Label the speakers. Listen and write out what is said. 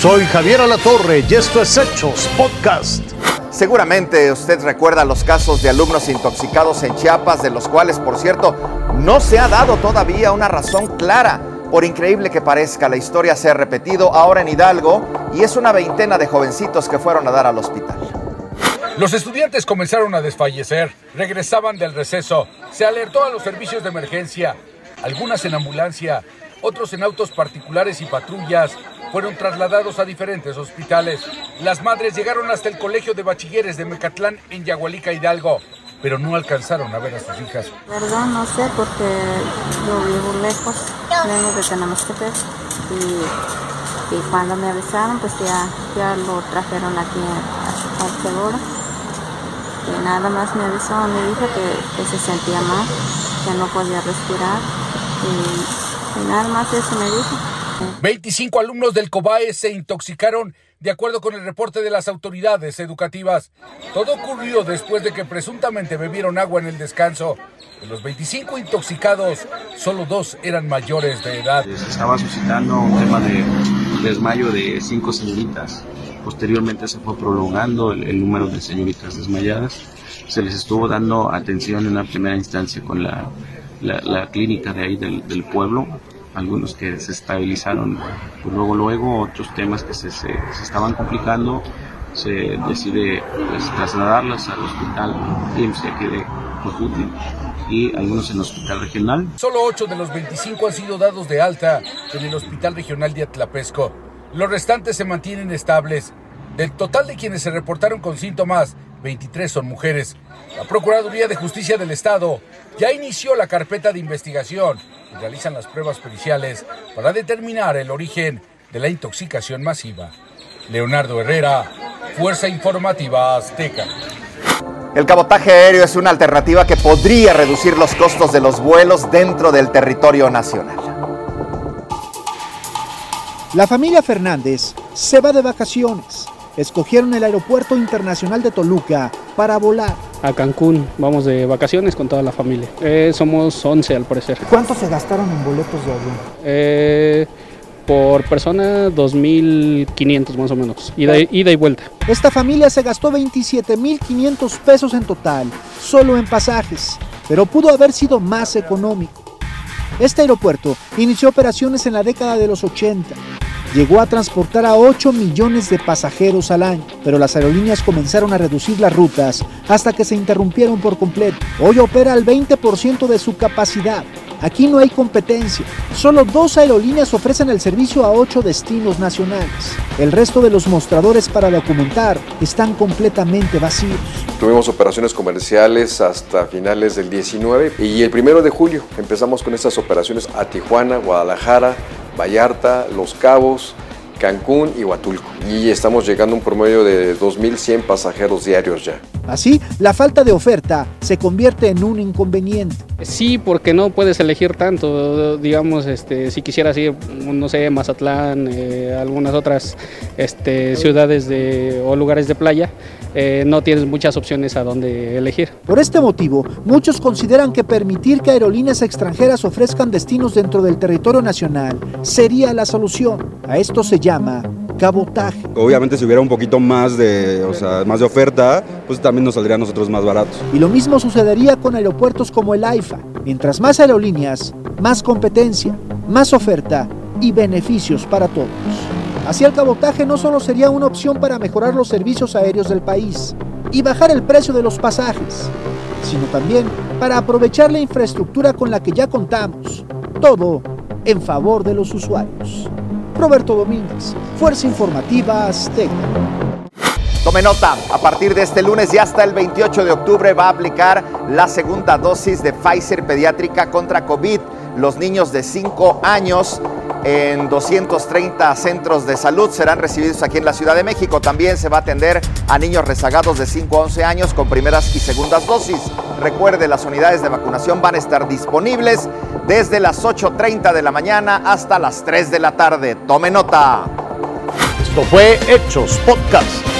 Speaker 1: Soy Javier Alatorre y esto es Hechos Podcast.
Speaker 2: Seguramente usted recuerda los casos de alumnos intoxicados en Chiapas, de los cuales, por cierto, no se ha dado todavía una razón clara. Por increíble que parezca, la historia se ha repetido ahora en Hidalgo y es una veintena de jovencitos que fueron a dar al hospital.
Speaker 3: Los estudiantes comenzaron a desfallecer, regresaban del receso, se alertó a los servicios de emergencia, algunas en ambulancia, otros en autos particulares y patrullas, fueron trasladados a diferentes hospitales. Las madres llegaron hasta el colegio de bachilleres de Mecatlán en Yagualica, Hidalgo, pero no alcanzaron a ver a sus hijas.
Speaker 4: Verdad, no sé, porque yo vivo lejos, vengo de Tenamastepec y, y cuando me avisaron, pues ya, ya lo trajeron aquí al seguro. Y nada más me avisó me dijo que, se sentía mal, que no podía respirar y nada más eso me dijo.
Speaker 3: 25 alumnos del COBAE se intoxicaron de acuerdo con el reporte de las autoridades educativas. Todo ocurrió después de que presuntamente bebieron agua en el descanso. De los 25 intoxicados, solo dos eran mayores de edad.
Speaker 5: Se estaba suscitando un tema de desmayo de cinco señoritas. Posteriormente se fue prolongando el, el número de señoritas desmayadas. Se les estuvo dando atención en una primera instancia con la, la, la clínica de ahí del, del pueblo, algunos que se estabilizaron, pues luego luego otros temas que se, se, se estaban complicando, se decide pues, trasladarlas al hospital IMSS aquí de Cojuti y algunos en el hospital regional.
Speaker 3: Solo 8 de los 25 han sido dados de alta en el hospital regional de Atlapesco. Los restantes se mantienen estables. Del total de quienes se reportaron con síntomas, 23 son mujeres. La Procuraduría de Justicia del Estado ya inició la carpeta de investigación y realizan las pruebas periciales para determinar el origen de la intoxicación masiva. Leonardo Herrera, Fuerza Informativa Azteca.
Speaker 2: El cabotaje aéreo es una alternativa que podría reducir los costos de los vuelos dentro del territorio nacional.
Speaker 6: La familia Fernández se va de vacaciones. Escogieron el Aeropuerto Internacional de Toluca para volar.
Speaker 7: A Cancún, vamos de vacaciones con toda la familia. Eh, somos 11 al parecer.
Speaker 6: ¿Cuánto se gastaron en boletos de avión?
Speaker 7: Eh, por persona 2.500 más o menos, ida, ida y vuelta.
Speaker 6: Esta familia se gastó 27.500 pesos en total, solo en pasajes, pero pudo haber sido más económico. Este aeropuerto inició operaciones en la década de los 80. Llegó a transportar a 8 millones de pasajeros al año, pero las aerolíneas comenzaron a reducir las rutas hasta que se interrumpieron por completo. Hoy opera al 20% de su capacidad. Aquí no hay competencia. Solo dos aerolíneas ofrecen el servicio a ocho destinos nacionales. El resto de los mostradores para documentar están completamente vacíos.
Speaker 8: Tuvimos operaciones comerciales hasta finales del 19 y el primero de julio empezamos con estas operaciones a Tijuana, Guadalajara, Vallarta, Los Cabos, Cancún y Huatulco. Y estamos llegando a un promedio de 2.100 pasajeros diarios ya.
Speaker 6: Así, la falta de oferta se convierte en un inconveniente.
Speaker 7: Sí, porque no puedes elegir tanto, digamos, este, si quisieras ir, no sé, Mazatlán, eh, algunas otras este, ciudades de, o lugares de playa, eh, no tienes muchas opciones a dónde elegir.
Speaker 6: Por este motivo, muchos consideran que permitir que aerolíneas extranjeras ofrezcan destinos dentro del territorio nacional sería la solución. A esto se llama cabotaje.
Speaker 9: Obviamente si hubiera un poquito más de, o sea, más de oferta, pues también nos saldría a nosotros más baratos.
Speaker 6: Y lo mismo sucedería con aeropuertos como el AIFA. Mientras más aerolíneas, más competencia, más oferta y beneficios para todos. Así el cabotaje no solo sería una opción para mejorar los servicios aéreos del país y bajar el precio de los pasajes, sino también para aprovechar la infraestructura con la que ya contamos. Todo en favor de los usuarios. Roberto Domínguez, Fuerza Informativa Azteca.
Speaker 2: Tome nota, a partir de este lunes y hasta el 28 de octubre va a aplicar la segunda dosis de Pfizer pediátrica contra COVID. Los niños de 5 años en 230 centros de salud serán recibidos aquí en la Ciudad de México. También se va a atender a niños rezagados de 5 a 11 años con primeras y segundas dosis. Recuerde, las unidades de vacunación van a estar disponibles desde las 8.30 de la mañana hasta las 3 de la tarde. Tome nota.
Speaker 1: Esto fue Hechos Podcast.